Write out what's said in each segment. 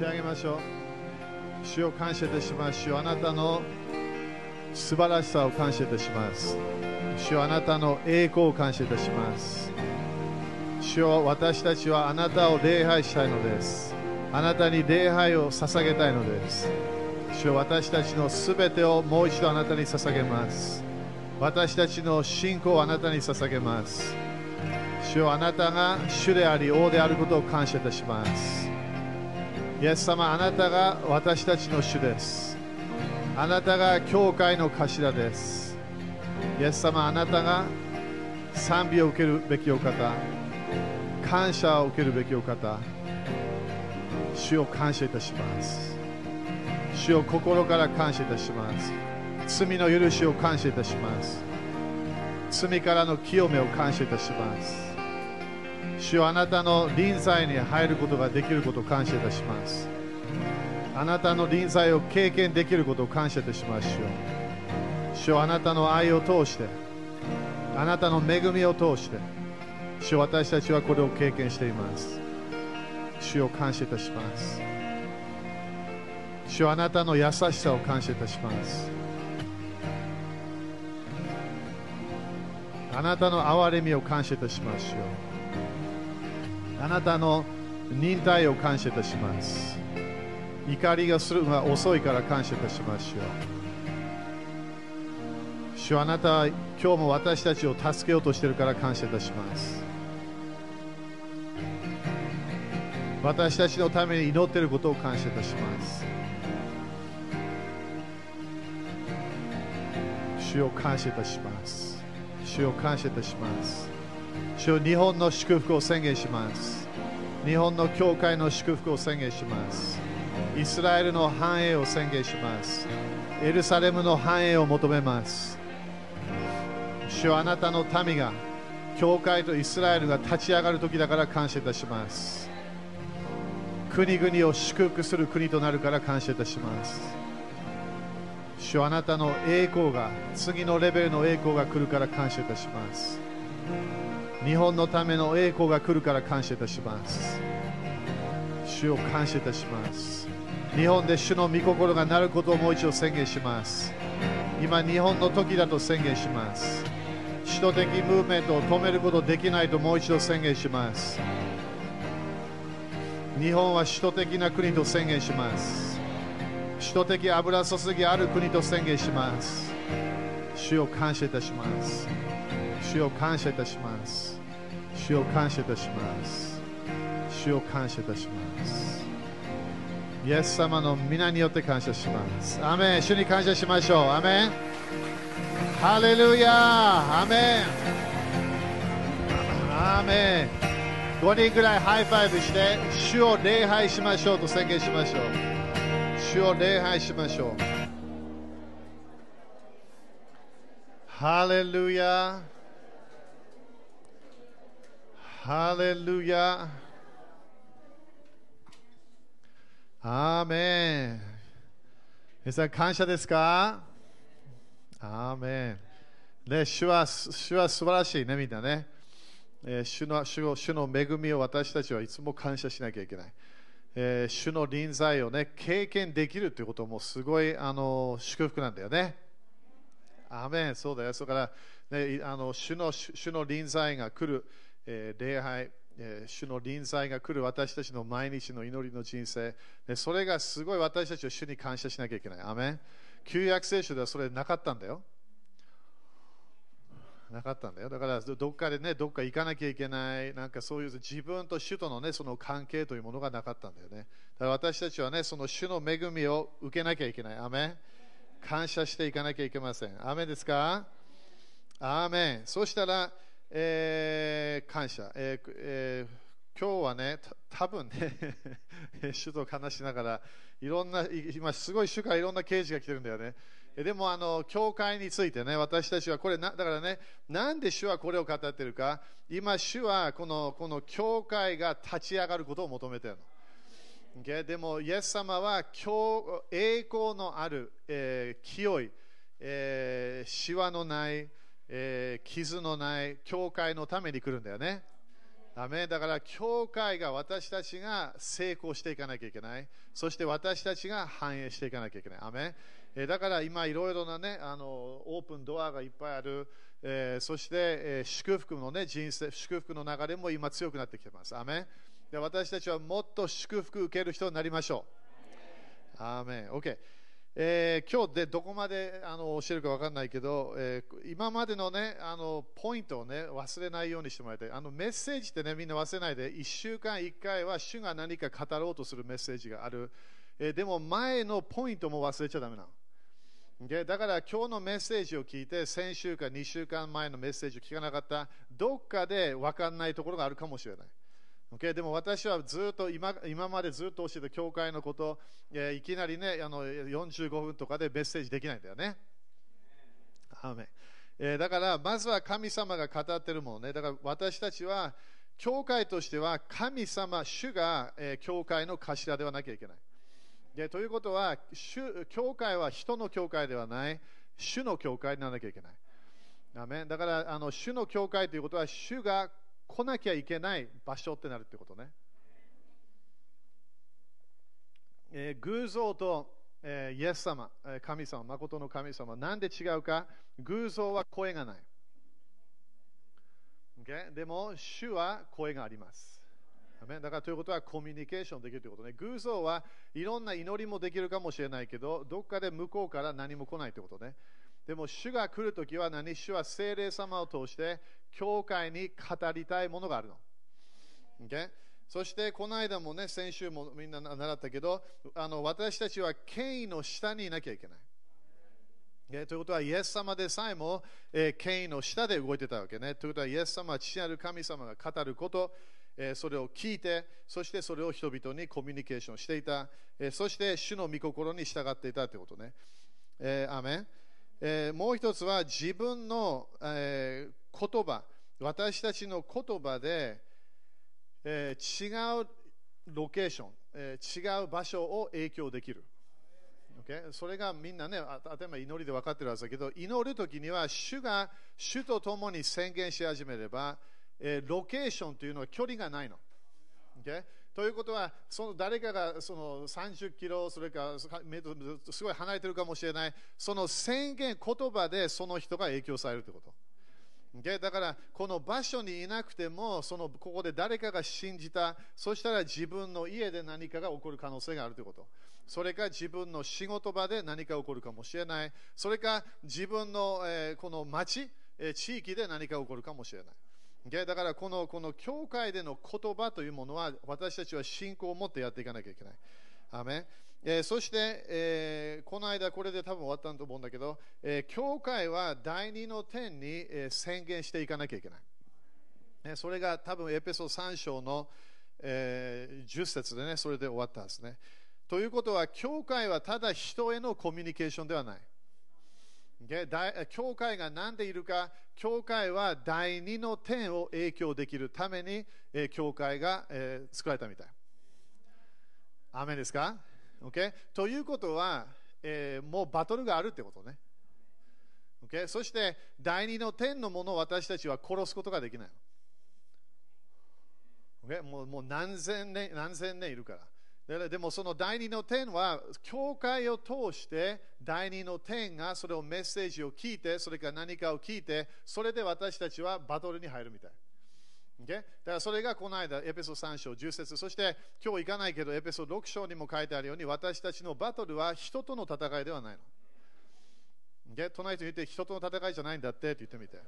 手を挙げましょう。主を感謝いたします。主あなたの素晴らしさを感謝いたします。主あなたの栄光を感謝いたします。主よ私たちはあなたを礼拝したいのです。あなたに礼拝を捧げたいのです。主よ私たちのすべてをもう一度あなたに捧げます。私たちの信仰をあなたに捧げます。主よあなたが主であり王であることを感謝いたします。イエス様あなたが私たちの主です。あなたが教会の頭です。イエス様あなたが賛美を受けるべきお方。感謝を受けるべきお方。主を感謝いたします。主を心から感謝いたします。罪の許しを感謝いたします。罪からの清めを感謝いたします。主よあなたの臨在に入ることができることを感謝いたします。あなたの臨在を経験できることを感謝いたします。主よ。主よあなたの愛を通してあなたの恵みを通して主よ私たちはこれを経験しています。主を感謝いたします。主よあなたの優しさを感謝いたします。あなたの憐れみを感謝いたします主よ。あなたの忍耐を感謝いたします。怒りがするのが遅いから感謝いたしますよ。主あなたは今日も私たちを助けようとしているから感謝いたします。私たちのために祈っていることを感謝いたします。主を感謝いたします。主を感謝いたします。主日本の祝福を宣言します。日本の教会の祝福を宣言します。イスラエルの繁栄を宣言します。エルサレムの繁栄を求めます。主はあなたの民が教会とイスラエルが立ち上がる時だから感謝いたします。国々を祝福する国となるから感謝いたします。主はあなたの栄光が次のレベルの栄光が来るから感謝いたします。日本のための栄光が来るから感謝いたします。主を感謝いたします。日本で主の御心がなることをもう一度宣言します。今日本の時だと宣言します。首都的ムーブメントを止めることできないともう一度宣言します。日本は首都的な国と宣言します。使徒的油注ぎある国と宣言します。主を感謝いたします。主を感謝いたします。主を感謝いたします。主を感謝いたします。イエス様の御名によって感謝します。アメン。主に感謝しましょう。アメン。ハレルヤアメン。アメン。5人ぐらい high five して主を礼拝しましょうと宣言しましょう。主を礼拝しましょう。ハレルヤー。メン皆さん感謝ですかアーメンね、主は主は素晴らしいね、みんなね。えー、主の主の主の恵みを私たちはいつも感謝しなきゃいけない。えー、主の臨在を、ね、経験できるということもすごいあの祝福なんだよね。アーメンそうだよ。それから、ね、あの主の主の臨在が来る、礼拝、主の臨在が来る私たちの毎日の祈りの人生、ね、それがすごい私たちは主に感謝しなきゃいけない。アメ旧約聖書ではそれなかったんだよ。なかったんだよ。だからどっかでね、どっか行かなきゃいけない、なんかそういう自分と主とのね、その関係というものがなかったんだよね。だから私たちはね、その主の恵みを受けなきゃいけない。アメ感謝していかなきゃいけません。アメですか？アーメ。そしたら、えー、感謝。えーえー、今日はね、多分ね、主と話しながら、いろんな、今すごい主からいろんな刑事が来てるんだよね。でもあの教会についてね、私たちはこれ、だからね、なんで主はこれを語ってるか、今、主はこのこの教会が立ち上がることを求めてるの。Okay? でも、イエス様は今日栄光のある、えー、清い、えー、シワのない、えー、傷のない教会のために来るんだよね。アメだから、教会が私たちが成功していかなきゃいけない。そして私たちが繁栄していかなきゃいけない。アメえだから今、いろいろなね、あのオープンドアがいっぱいある。えーそして、えー祝福のね、人生、祝福の流れも今強くなってきてます。アメで私たちはもっと祝福受ける人になりましょう。アーメン。OK。えー今日でどこまであの教えるか分かんないけど、えー今までのね、あのポイントをね、忘れないようにしてもらいたい。あのメッセージってね、みんな忘れないで、1週間1回は主が何か語ろうとするメッセージがある。えーでも前のポイントも忘れちゃだめなの。でだから今日のメッセージを聞いて、先週か2週間前のメッセージを聞かなかった、どっかで分かんないところがあるかもしれない。Okay? でも私はずっと今今までずっと教えた教会のこと、えーいきなりねあの45分とかでメッセージできないんだよね。アーえだからまずは神様が語ってるものね。だから私たちは教会としては神様、主が、え教会の頭ではなきゃいけない。でということは主、教会は人の教会ではない、主の教会にならなきゃいけない。アーメだからあの主の教会ということは主が来なきゃいけない場所ってなるってことね。えー偶像と、えーイエス様、神様、誠の神様、なんで違うか？偶像は声がない。Okay？でも、主は声があります。だからということはコミュニケーションできるということね。偶像はいろんな祈りもできるかもしれないけど、どっかで向こうから何も来ないということね。でも主が来るときは何？主は聖霊様を通して教会に語りたいものがあるの。Okay? そしてこの間もね、先週もみんな習ったけど、あの私たちは権威の下にいなきゃいけない。Okay? ということは、イエス様でさえも、えー権威の下で動いてたわけね。ということは、イエス様は父なる神様が語ること、えーそれを聞いて、そしてそれを人々にコミュニケーションしていた、えーそして主の御心に従っていたということね。えーアメンえーもう一つは自分の、えー言葉、私たちの言葉で、えー違うロケーション、えー違う場所を影響できる。Okay? それがみんなね、あ例えば祈りで分かってるはずだけど、祈るときには主が主と共に宣言し始めれば、えーロケーションというのは距離がないの。Okay? ということは、その誰かがその30キロ、それからすごい離れてるかもしれない、その宣言、言葉でその人が影響されるということ。でだから、この場所にいなくても、そのここで誰かが信じた、そしたら自分の家で何かが起こる可能性があるということ。それか自分の仕事場で何か起こるかもしれない。それか自分の、えーこの町、えー地域で何か起こるかもしれない。Okay? だからこのこの教会での言葉というものは私たちは信仰を持ってやっていかなきゃいけない。アメえーそして、えーこの間これで多分終わったと思うんだけど、えー教会は第二の点に、え宣言していかなきゃいけない。ねそれが多分エペソ3章の、えー10節でね、それで終わったんですね。ということは、教会はただ人へのコミュニケーションではない。教会が何でいるか、教会は第二の点を影響できるために、え教会が、え作られたみたい。アーメンですか、okay? ということは、えーもうバトルがあるってことね。Okay? そして、第二の点のものを私たちは殺すことができない。Okay? もうもう何千年何千年いるから。でもその第二の点は、教会を通して第二の点がそれをメッセージを聞いて、それから何かを聞いて、それで私たちはバトルに入るみたい。Okay? だからそれがこの間、エペソ3章10節そして今日行かないけど、エペソ6章にも書いてあるように、私たちのバトルは人との戦いではないの。Okay? 隣と言って、人との戦いじゃないんだってって言ってみて。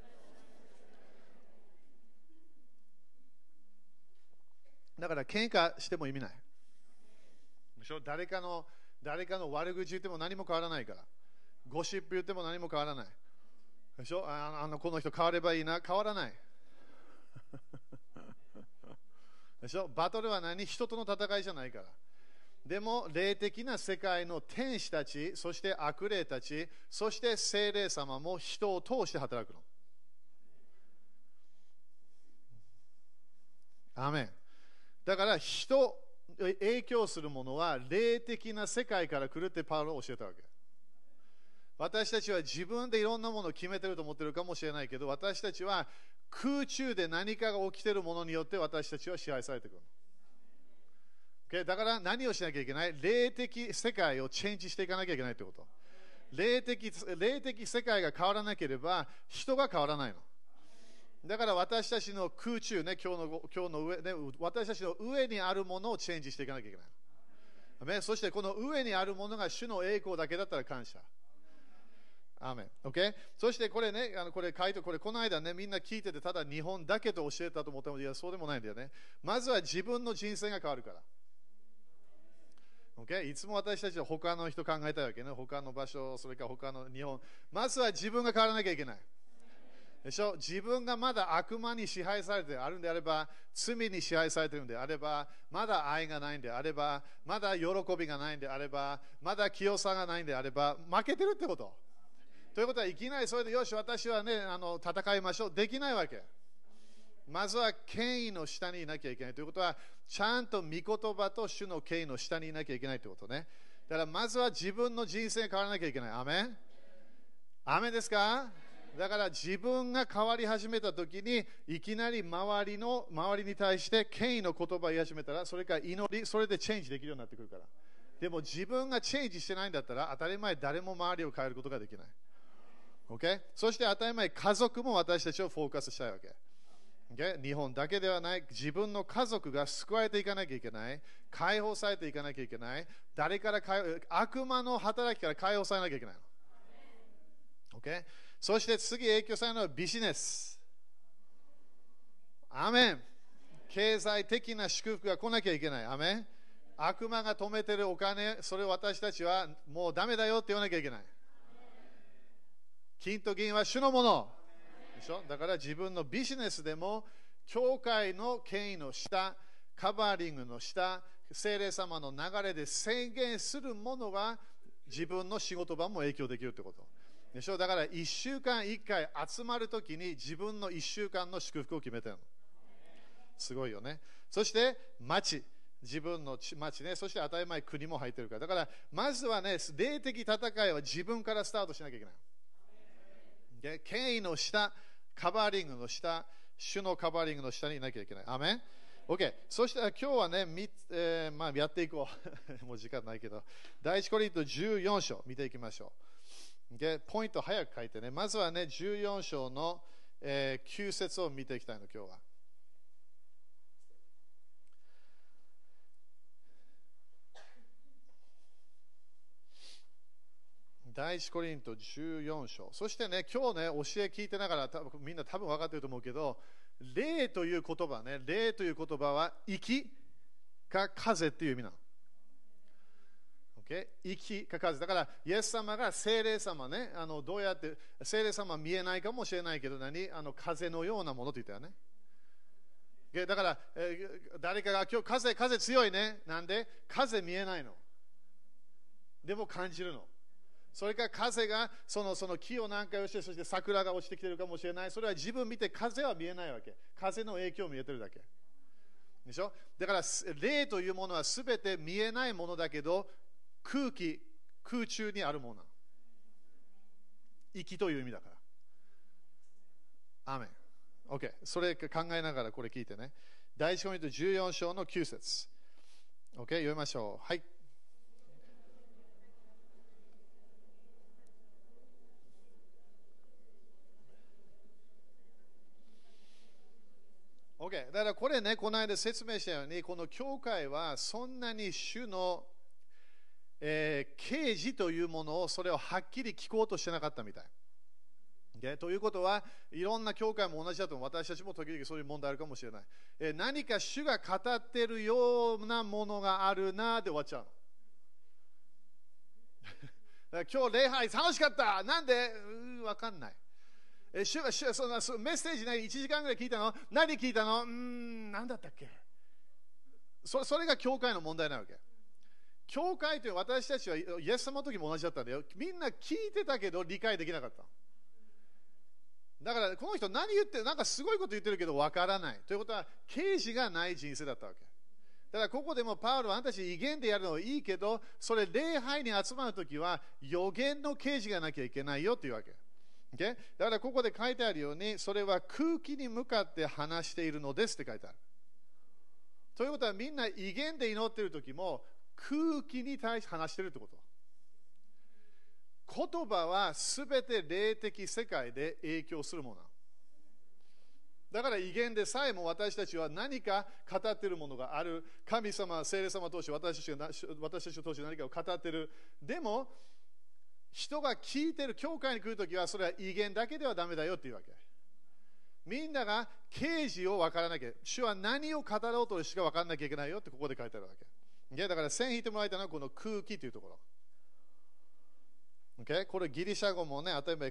だから喧嘩しても意味ない。でしょ？誰かの誰かの悪口言っても何も変わらないから。ゴシップ言っても何も変わらない。でしょ？あのこの人変わればいいな、変わらない。でしょ？バトルは何？人との戦いじゃないから。でも、霊的な世界の天使たち、そして悪霊たち、そして精霊様も人を通して働くの。アメンだから人、影響するものは霊的な世界から来るってパウロは教えたわけ。私たちは自分でいろんなものを決めてると思ってるかもしれないけど、私たちは空中で何かが起きてるものによって私たちは支配されてくる。Okay? だから何をしなきゃいけない？霊的世界をチェンジしていかなきゃいけないということ。霊的霊的世界が変わらなければ人が変わらないの。だから私たちの空中ね、今日の今日の上、ね、私たちの上にあるものをチェンジしていかなきゃいけない。そしてこの上にあるものが主の栄光だけだったら感謝。アメン。OK? そしてこれね、あのこれ書いて、これこの間ね、みんな聞いてて、ただ日本だけと教えたと思ったの、いや、そうでもないんだよね。まずは自分の人生が変わるから。OK? いつも私たちは他の人考えたいわけね。他の場所、それから他の日本。まずは自分が変わらなきゃいけない。でしょ？自分がまだ悪魔に支配されてあるんであれば、罪に支配されているんであれば、まだ愛がないんであれば、まだ喜びがないんであれば、まだ清さがないんであれば、負けてるってこと。ということは、いきなりそれで、よし、私はね、あの戦いましょう。できないわけ。まずは権威の下にいなきゃいけないということは、ちゃんと御言葉と主の権威の下にいなきゃいけないということね。だからまずは自分の人生変わらなきゃいけない。アメンアメですか？だから自分が変わり始めたときに、いきなり周りの周りに対して権威の言葉を言い始めたら、それから祈り、それでチェンジできるようになってくるから。でも自分がチェンジしてないんだったら、当たり前誰も周りを変えることができない。Okay? そして当たり前、家族も私たちをフォーカスしたいわけ。Okay? 日本だけではない、自分の家族が救われていかなきゃいけない、解放されていかなきゃいけない、誰から悪魔の働きから解放されなきゃいけないの。Okay? そして次影響されるのはビジネス。アメン経済的な祝福が来なきゃいけない。アメン悪魔が止めてるお金、それを私たちはもうダメだよって言わなきゃいけない。金と銀は主のもの。でしょ？だから自分のビジネスでも、教会の権威の下、カバーリングの下、精霊様の流れで宣言するものが自分の仕事場も影響できるってこと。でしょ？だから1週間1回集まるときに自分の1週間の祝福を決めてるの。すごいよね。そして町。自分の町ね。そして当たり前国も入ってるから。だからまずはね、霊的戦いは自分からスタートしなきゃいけない。で権威の下、カバーリングの下、主のカバーリングの下にいなきゃいけない。アメン ?OK。そしたら今日はね、えー、まあ、やっていこう。もう時間ないけど。第一コリント14章見ていきましょう。Okay? ポイント早く書いてね。まずはね、14章の、えー、9節を見ていきたいの、今日は。第一コリント14章。そしてね、今日ね、教え聞いてながら、多分みんな多分分かってると思うけど、霊という言葉ね、霊という言葉は、息か風っていう意味なの。Okay? 息か風。だから、イエス様が精霊様ね、あのどうやって、精霊様は見えないかもしれないけど、何？あの風のようなものと言ったよね。だから、えー、誰かが今日風、風強いね。なんで？風見えないの。でも感じるの。それから風がそのその木を何回をして、そして桜が落ちてきてるかもしれない。それは自分見て風は見えないわけ。風の影響を見えてるだけ。でしょ？だから、霊というものはすべて見えないものだけど、空気、空中にあるものなの。息という意味だから。アメン。OK。それ考えながらこれ聞いてね。第一コミント14章の9節 OK。読みましょう。はい。OK。だからこれね、この間説明したように、この教会はそんなに主の、えー、刑事というものをそれをはっきり聞こうとしてなかったみたい。Okay? ということは、いろんな教会も同じだと思う。私たちも時々そういう問題あるかもしれない。えー、何か主が語ってるようなものがあるなで終わっちゃうの。今日礼拝楽しかったなんで？わかんない。え主が主そのメッセージね、1時間ぐらい聞いたの？何聞いたの？うん、何だったっけ？そそれが教会の問題なわけ。教会という私たちはイエス様の時も同じだったんだよ。みんな聞いてたけど理解できなかった。だからこの人何言ってるなんかすごいこと言ってるけどわからない。ということは、刑事がない人生だったわけ。だからここでもパウロはあんたたち威厳でやるのはいいけど、それ礼拝に集まるときは予言の啓示がなきゃいけないよというわけ。Okay? だからここで書いてあるように、それは空気に向かって話しているのですって書いてある。ということはみんな威厳で祈っているときも空気に対して話しているってこと。言葉はすべて霊的世界で影響するもの。だから威厳でさえも私たちは何か語っているものがある。神様、聖霊様通して私たちが私たちを通して何かを語っている。でも、人が聞いてる、教会に来るときはそれは威厳だけではだめだよっていうわけ。みんなが刑事を分からなきゃ、主は何を語ろうとしか分からなきゃいけないよってここで書いてあるわけ。だから線引いてもらいたいのはこの空気というところ。Okay? これギリシャ語もね、例えば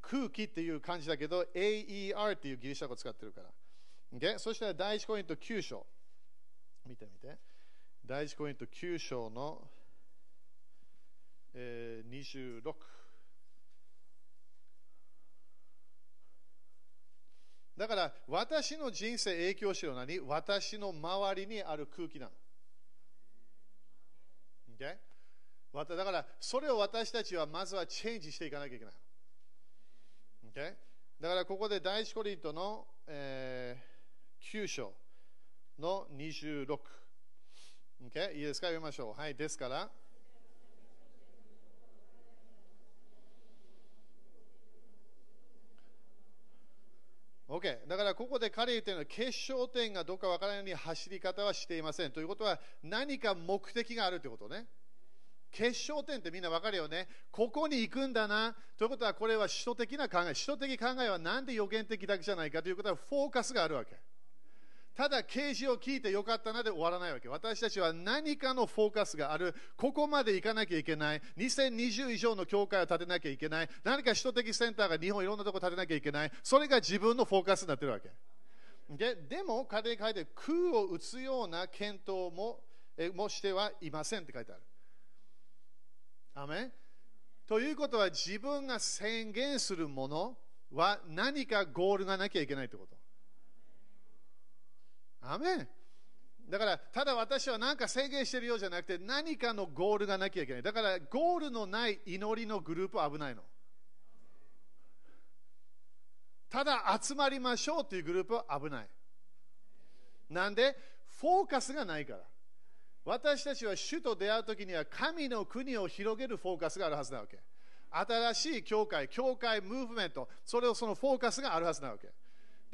空気っていう感じだけど、AER っていうギリシャ語を使ってるから。Okay? そしたら第一コイント9章。見てみて。第一コイント9章の、えー、26。だから私の人生影響してるのは何私の周りにある空気なの。Okay? だからそれを私たちはまずはチェンジしていかなきゃいけない。Okay? だからここで第一コリントの、えー、9章の26。Okay? いいですか？読みましょう。はい、ですから。OK。だからここで彼言っているのは決勝点がどこかわからないように走り方はしていません。ということは何か目的があるということね。決勝点ってみんな分かるよね。ここに行くんだな。ということは、これは首都的な考え。首都的考えはなんで予言的だけじゃないかということは、フォーカスがあるわけ。ただ、啓示を聞いてよかったなで終わらないわけ。私たちは何かのフォーカスがある。ここまで行かなきゃいけない。2020以上の教会を建てなきゃいけない。何か首都的センターが日本いろんなところ建てなきゃいけない。それが自分のフォーカスになってるわけ。ででも、彼に書いて、空を打つような検討もえもしてはいませんって書いてある。アメということは自分が宣言するものは何かゴールがなきゃいけないということ。アメだから、ただ私は何か宣言してるようじゃなくて、何かのゴールがなきゃいけない。だから、ゴールのない祈りのグループは危ないの。ただ集まりましょうというグループは危ない。なんで、フォーカスがないから。私たちは主と出会う時には神の国を広げるフォーカスがあるはずなわけ。新しい教会、教会ムーブメント、それをそのフォーカスがあるはずなわけ。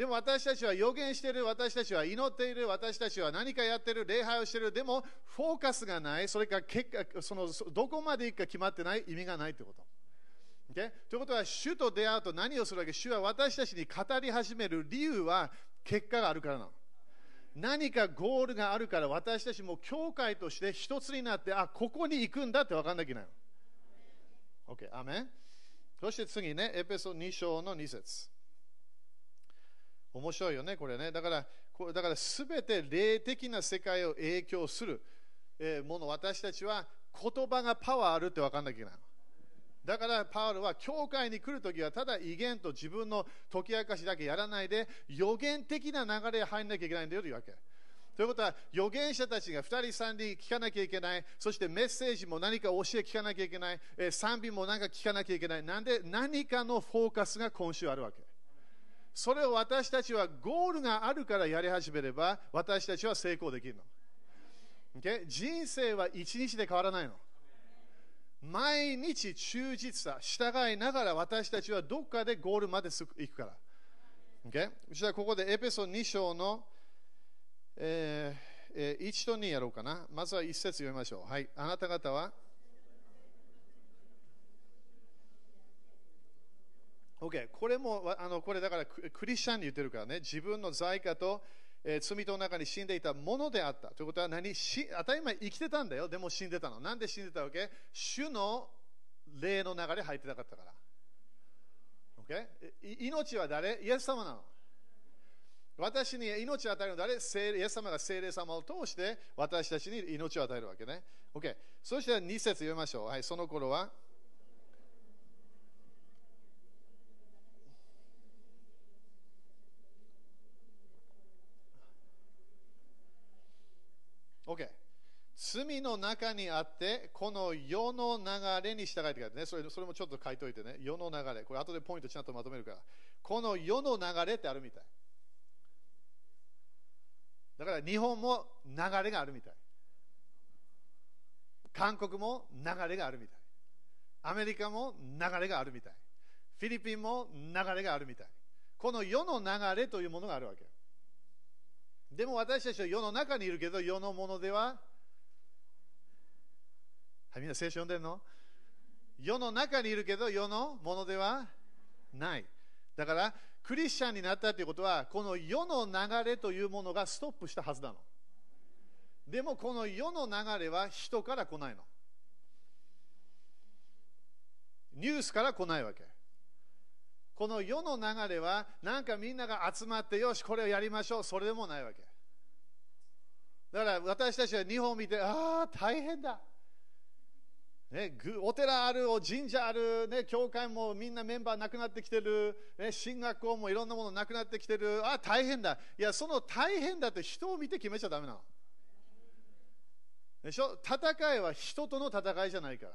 でも私たちは予言している、私たちは祈っている、私たちは何かやっている、礼拝をしている、でもフォーカスがない、それから結果そのどこまで行くか決まってない、意味がないということ。Okay? ということは、主と出会うと何をするわけ主は私たちに語り始める理由は結果があるからなの。何かゴールがあるから私たちも教会として一つになってあここに行くんだって分かんなきゃいけない OK アメンそして次ねエペソ2章の2節面白いよねこれね。だからだから全て霊的な世界を影響するもの。私たちは言葉がパワーあるって分かんなきゃいけないだからパウロは教会に来るときはただ威厳と自分の解き明かしだけやらないで予言的な流れに入らなきゃいけないんだよというわけ。ということは預言者たちが2人3人聞かなきゃいけない。そしてメッセージも何か教え聞かなきゃいけない、え、賛美も何か聞かなきゃいけない。なんで何かのフォーカスが今週あるわけ。それを私たちはゴールがあるからやり始めれば私たちは成功できるの、okay? 人生は一日で変わらないの毎日忠実さ、従いながら私たちはどっかでゴールまで行くから。Okay? じゃあここでエペソ2章の、えーえー、1と2やろうかな。まずは1節読みましょう。はい。あなた方は OK。これも、あのこれだからクリスチャンに言ってるからね。自分の在家とえー、罪の中に死んでいたものであった。ということは何？し当たり前生きてたんだよ。でも死んでたの。なんで死んでたわけ？主の霊の流れ入ってなかったから。Okay? 命は誰？イエス様なの。私に命を与えるのは誰？イエス様が聖霊様を通して私たちに命を与えるわけね。OK。そして2節読みましょう。はい、その頃は。罪の中にあって、この世の流れに従いって書いねそれ、それもちょっと書いといてね、世の流れ、これ後でポイントちゃんとまとめるから、この世の流れってあるみたい。だから日本も流れがあるみたい。韓国も流れがあるみたい。アメリカも流れがあるみたい。フィリピンも流れがあるみたい。この世の流れというものがあるわけ。でも私たちは世の中にいるけど、世のものでは、はい、みんな聖書読んでんの？世の中にいるけど、世のものではない。だから、クリスチャンになったということは、この世の流れというものがストップしたはずなの。でも、この世の流れは人から来ないの。ニュースから来ないわけ。この世の流れは、なんかみんなが集まって、よし、これをやりましょう、それでもないわけ。だから私たちは日本を見て、ああ、大変だ。ね、お寺ある、神社ある、ね、教会もみんなメンバーなくなってきてる、ね、進学校もいろんなものなくなってきてる、ああ、大変だ。いや、その大変だって人を見て決めちゃだめなの。でしょ？戦いは人との戦いじゃないから。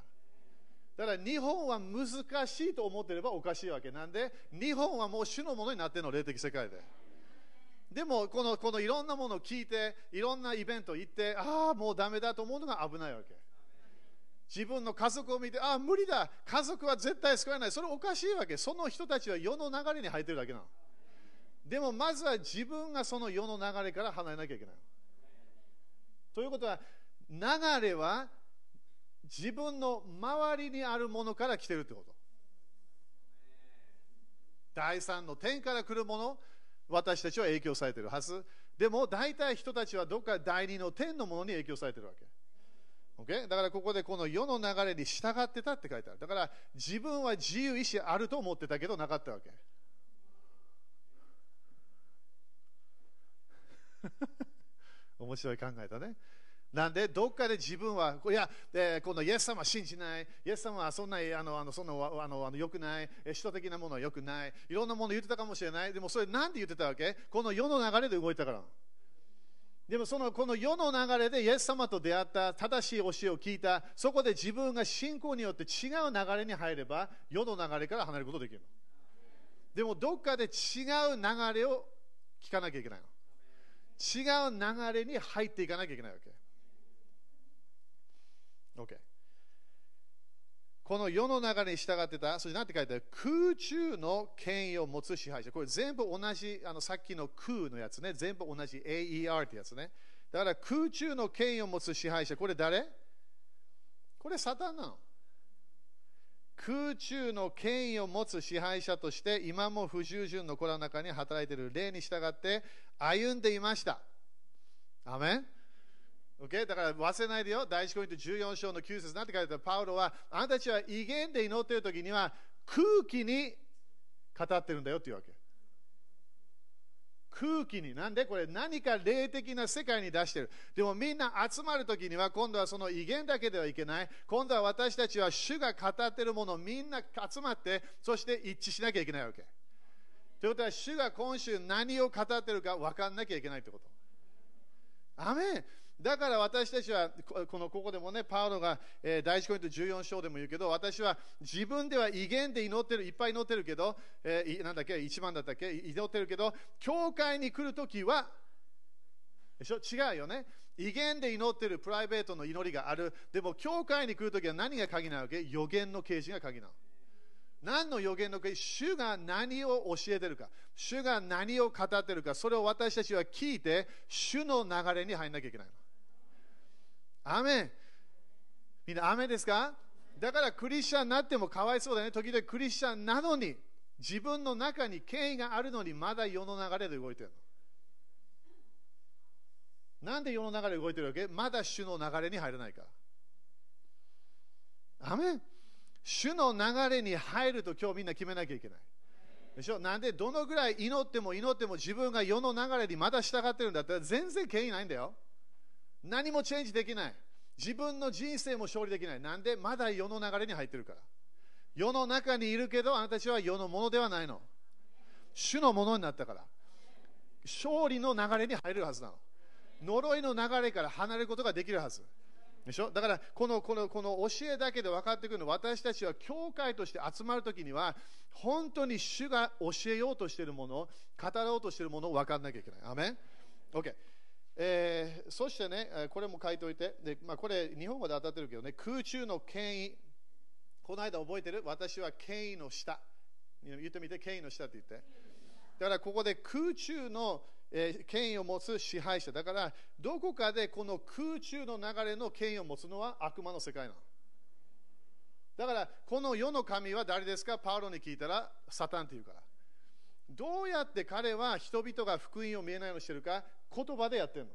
だから日本は難しいと思ってればおかしいわけなんで、日本はもう主のものになってるの、霊的世界で。でもこの、このいろんなものを聞いて、いろんなイベント行って、ああ、もうダメだと思うのが危ないわけ。自分の家族を見て、ああ、無理だ、家族は絶対救わない、それおかしいわけ。その人たちは世の流れに入ってるだけなの。でもまずは自分がその世の流れから離れなきゃいけない。ということは、流れは自分の周りにあるものから来てるってこと。第三の天から来るもの、私たちは影響されてるはず。でも大体人たちはどっか第二の天のものに影響されてるわけ。Okay? だからここでこの世の流れに従ってたって書いてある。だから自分は自由意志あると思ってたけどなかったわけ。面白い考えだね。なんで、どっかで自分は、いや、えー、このイエス様は信じない、イエス様はそんな、あの、あのそんなあのあのよくない、使徒的なものはよくない、いろんなもの言ってたかもしれない、でもそれなんで言ってたわけ？この世の流れで動いたから。でもそのこの世の流れでイエス様と出会った正しい教えを聞いた、そこで自分が信仰によって違う流れに入れば、世の流れから離れることができる。でもどっかで違う流れを聞かなきゃいけないの。違う流れに入っていかなきゃいけないわけ。OK。この世の流れに従ってた、それ何て書いてある？空中の権威を持つ支配者。これ全部同じ、あのさっきの空のやつね。全部同じ AER ってやつね。だから空中の権威を持つ支配者。これ誰？これサタンなの。空中の権威を持つ支配者として今も不従順の子らの中に働いている霊に従って歩んでいました。アメン Okay? だから忘れないでよ。第一コイント14章の9節なんて書いてあるパウロは、あなたたちは威厳で祈っている時には空気に語ってるんだよっていうわけ。空気に。なんでこれ何か霊的な世界に出してる？でもみんな集まる時には今度はその威厳だけではいけない。今度は私たちは主が語ってるものをみんな集まって、そして一致しなきゃいけないわけ。ということは主が今週何を語ってるか分かんなきゃいけないってこと。アメンだから私たちは、このここでもね、パウロが、えー、第1コイント14章でも言うけど、私は自分では威厳で祈ってる、いっぱい祈ってるけど、えー、なんだっけ、1番だったっけ、祈ってるけど、教会に来るときは、でしょ？違うよね。威厳で祈ってるプライベートの祈りがある。でも、教会に来るときは何が鍵なわけ？予言の啓示が鍵なの。何の予言の主が何を教えてるか、主が何を語ってるか、それを私たちは聞いて、主の流れに入らなきゃいけないの。アメンみんな、アメですか？だからクリスチャンになってもかわいそうだね。時々クリスチャンなのに、自分の中に権威があるのに、まだ世の流れで動いてるの。なんで世の流れ動いてるわけ？まだ主の流れに入らないか。アメン主の流れに入ると今日みんな決めなきゃいけない。でしょ？なんでどのぐらい祈っても祈っても自分が世の流れにまだ従ってるんだったら全然権威ないんだよ。何もチェンジできない。自分の人生も勝利できない。なんで？まだ世の流れに入ってるから。世の中にいるけどあなたたちは世のものではないの。主のものになったから。勝利の流れに入るはずなの。呪いの流れから離れることができるはず。でしょ？だからこのこのこの教えだけで分かってくるの私たちは教会として集まるときには本当に主が教えようとしているもの語ろうとしているものを分からなきゃいけない。アメン ?OK。えー、そしてね、これも書いておいて、でまあ、これ日本語で当たってるけどね、空中の権威、この間覚えてる？私は権威の下。言ってみて、権威の下って言って。だからここで空中の、えー、権威を持つ支配者。だからどこかでこの空中の流れの権威を持つのは悪魔の世界なの。だからこの世の神は誰ですか？パウロに聞いたらサタンって言うから。どうやって彼は人々が福音を見えないようにしてるか言葉でやってるの。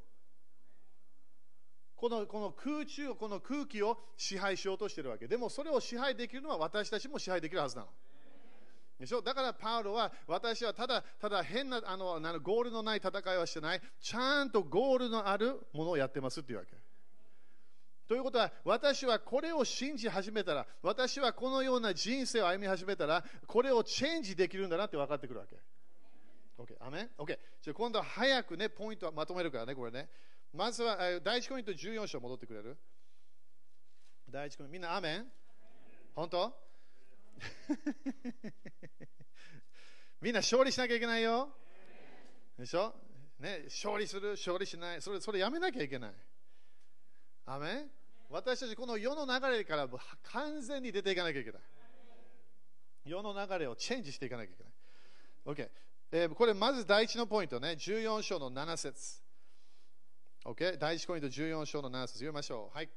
このこの空中、この空気を支配しようとしてるわけ。でもそれを支配できるのは私たちも支配できるはずなの。でしょ？だからパウロは私はただただ変なあのゴールのない戦いはしてないちゃんとゴールのあるものをやってますっていうわけということは私はこれを信じ始めたら私はこのような人生を歩み始めたらこれをチェンジできるんだなって分かってくるわけ。OK アメン OK じゃあ今度は早くねポイントはまとめるからねこれね。まずは第1コイント14章戻ってくれる？第1コイントみんなアメン本当？みんな勝利しなきゃいけないよ。でしょ？ね、勝利する、勝利しない。それ、それやめなきゃいけない。アメン私たちこの世の流れから完全に出ていかなきゃいけない。世の流れをチェンジしていかなきゃいけない。OK。えー、これまず第一のポイントね、14章の7節。OK。第一ポイント14章の7節読みましょう。はい。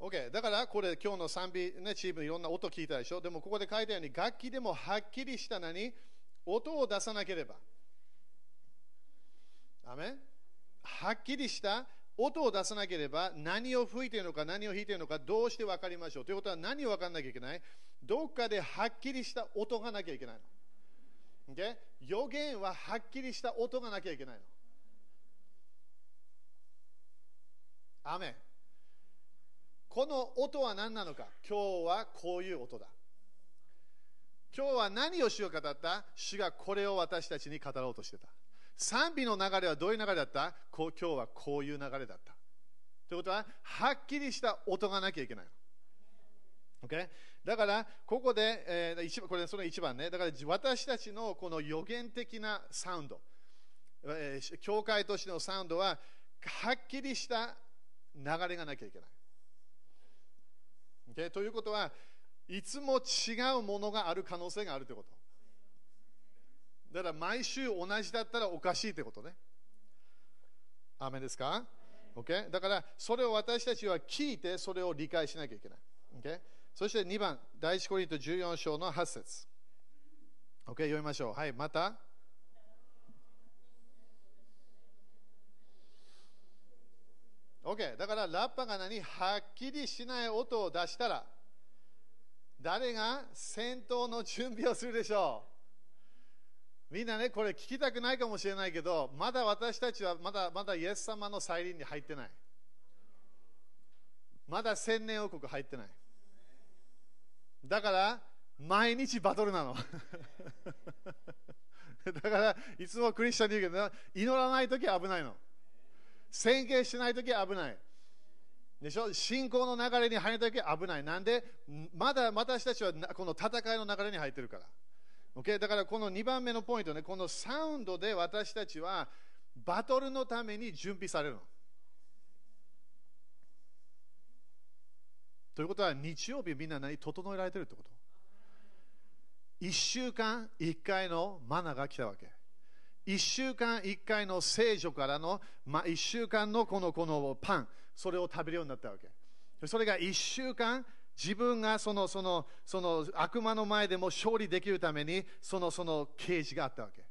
OK、だからこれ今日の賛美、ね、チームいろんな音聞いたでしょでもここで書いたように楽器でもはっきりした何音を出さなければ。アメはっきりした音を出さなければ何を吹いているのか何を弾いているのかどうして分かりましょうということは何を分からなきゃいけない？どっかではっきりした音がなきゃいけないの。Okay? 予言ははっきりした音がなきゃいけないの。アメこの音は何なのか今日はこういう音だ。今日は何を主が語った？主がこれを私たちに語ろうとしてた。賛美の流れはどういう流れだった？こう今日はこういう流れだった。ということは、はっきりした音がなきゃいけないの。Okay? だから、ここで、えー、一番これその1番ね。だから私たちのこの予言的なサウンド、えー、教会としてのサウンドは、はっきりした流れがなきゃいけない。Okay? ということはいつも違うものがある可能性があるということ。だから毎週同じだったらおかしいってことね。アメですか、okay? だからそれを私たちは聞いてそれを理解しなきゃいけない。Okay? そして2番、第1コリント14章の8節。OK、読みましょう。はい、また。OK、だからラッパが何？はっきりしない音を出したら、誰が戦闘の準備をするでしょう？みんなね、これ聞きたくないかもしれないけど、まだ私たちはまだまだイエス様の再臨に入ってない。まだ千年王国入ってない。だから、毎日バトルなの。だから、いつもクリスチャンに言うけど、祈らないとき危ないの。宣言しないときは危ない。でしょ？信仰の流れに入るとき危ない。なんで？まだ私たちはこの戦いの流れに入ってるから。Okay? だからこの2番目のポイントね、このサウンドで私たちはバトルのために準備されるの。ということは日曜日みんな何？整えられてるってこと1週間1回のマナが来たわけ。1週間1回の聖女からの、まあ、1週間のこのこのパン、それを食べるようになったわけ。それが1週間、自分がそのそのその悪魔の前でも勝利できるために、そのその啓示があったわけ。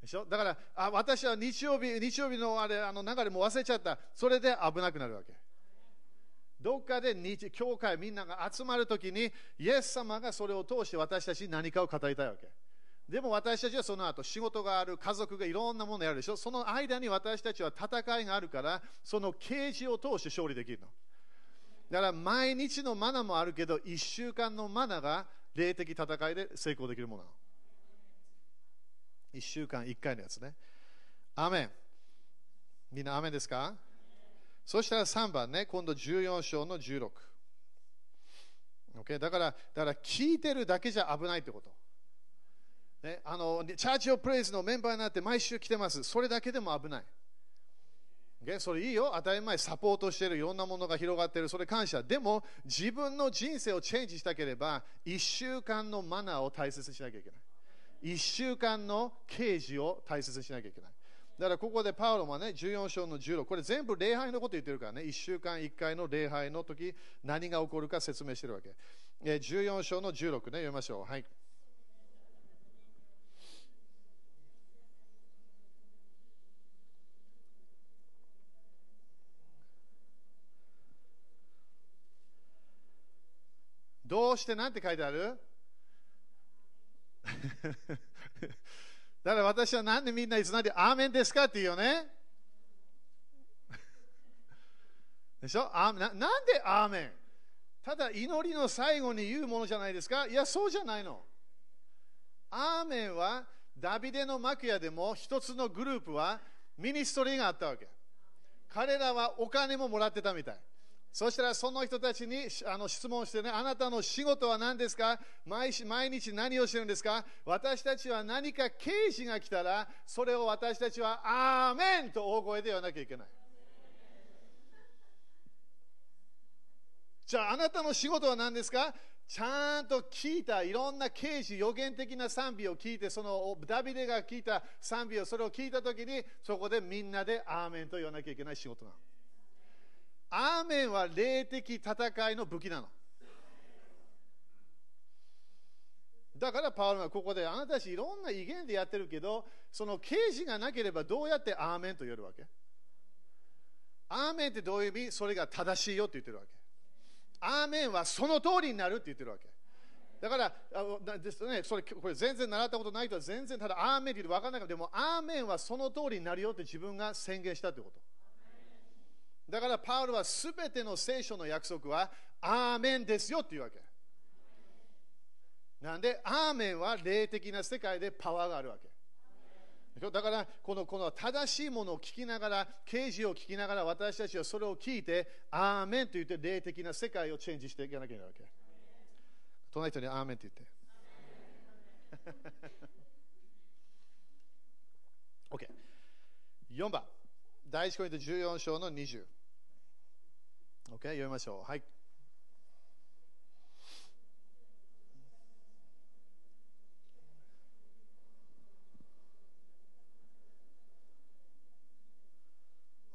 でしょ？だからあ、私は日曜日日曜日のあれあの流れも忘れちゃった。それで危なくなるわけ。どっかで日教会みんなが集まるときに、イエス様がそれを通して私たちに何かを語りたいわけ。でも私たちはその後仕事がある、家族がいろんなものやるでしょ。その間に私たちは戦いがあるから、その啓示を通して勝利できるの。だから毎日のマナもあるけど、1週間のマナが霊的戦いで成功できるものなの。1週間1回のやつね。アメン。みんなアメンですか？そしたら3番ね、今度14章の16。Okay? だから、だから聞いてるだけじゃ危ないってこと。ね、あのチャーチオプレイズのメンバーになって毎週来てます。それだけでも危ない。o それいいよ。当たり前、サポートしてる。いろんなものが広がってる。それ感謝。でも、自分の人生をチェンジしたければ、1週間のマナーを大切にしなきゃいけない。1週間の刑事を大切にしなきゃいけない。だからここでパウロはね、14章の16、これ全部礼拝のこと言ってるからね、1週間1回の礼拝の時何が起こるか説明してるわけ。14章の16ね、読みましょう。はい。どうしてなんて書いてある？だから私はなんでみんないつなんでアーメンですかって言うよね。でしょ？あななんでアーメン？ただ祈りの最後に言うものじゃないですか？いや、そうじゃないの。アーメンはダビデの幕屋でも一つのグループはミニストリーがあったわけ。彼らはお金ももらってたみたい。そしたらその人たちにあの質問してね、あなたの仕事は何ですか？毎毎日何をしてるんですか？私たちは何か刑事が来たら、それを私たちはアーメンと大声で言わなきゃいけない。じゃああなたの仕事は何ですか？ちゃんと聞いたいろんな刑事、予言的な賛美を聞いて、そのダビデが聞いた賛美をそれを聞いたときに、そこでみんなでアーメンと言わなきゃいけない仕事なの。アーメンは霊的戦いの武器なの。だからパウロはここであなたたちいろんな威厳でやってるけど、その刑事がなければどうやってアーメンと言えるわけ？アーメンってどういう意味？それが正しいよって言ってるわけ。アーメンはその通りになるって言ってるわけ。だから、あですね、それこれ全然習ったことない人は全然ただアーメンって言って分からないけど、でもアーメンはその通りになるよって自分が宣言したってこと。だからパウルはすべての聖書の約束はアーメンですよっていうわけ。なんで、アーメンは霊的な世界でパワーがあるわけ。だからこのこの正しいものを聞きながら、啓示を聞きながら私たちはそれを聞いて、アーメンと言って霊的な世界をチェンジしていかなきゃいけないわけ。隣人にアーメンって言って。OK。4番。第1コリント14章の20。OK、読みましょう。はい。